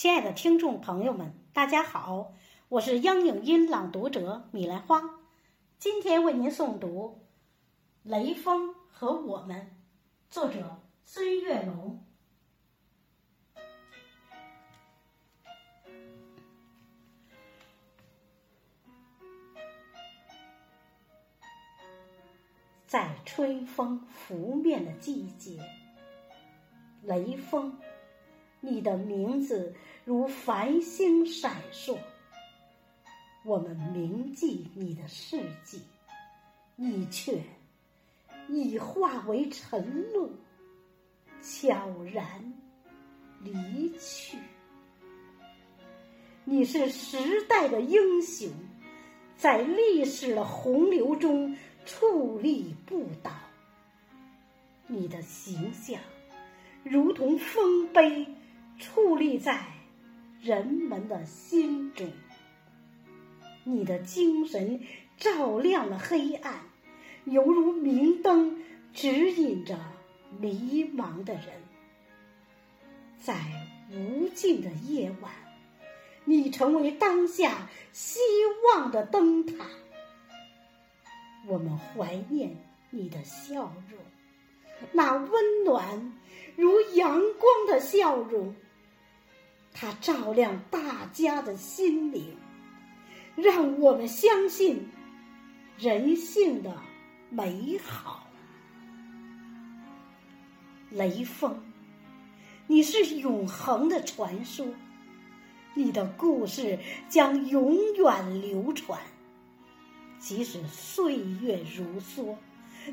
亲爱的听众朋友们，大家好，我是央影音朗读者米兰花，今天为您诵读《雷锋和我们》，作者孙月龙。在春风拂面的季节，雷锋。你的名字如繁星闪烁，我们铭记你的事迹，你却已化为晨露，悄然离去。你是时代的英雄，在历史的洪流中矗立不倒。你的形象如同丰碑。矗立在人们的心中，你的精神照亮了黑暗，犹如明灯指引着迷茫的人。在无尽的夜晚，你成为当下希望的灯塔。我们怀念你的笑容，那温暖如阳光的笑容。它照亮大家的心灵，让我们相信人性的美好。雷锋，你是永恒的传说，你的故事将永远流传。即使岁月如梭，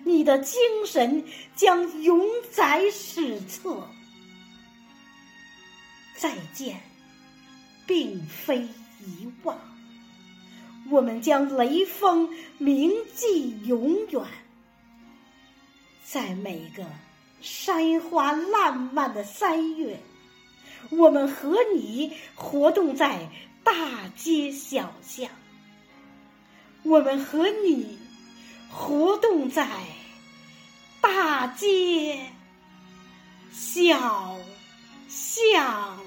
你的精神将永载史册。再见，并非遗忘。我们将雷锋铭记永远，在每个山花烂漫的三月，我们和你活动在大街小巷。我们和你活动在大街小巷。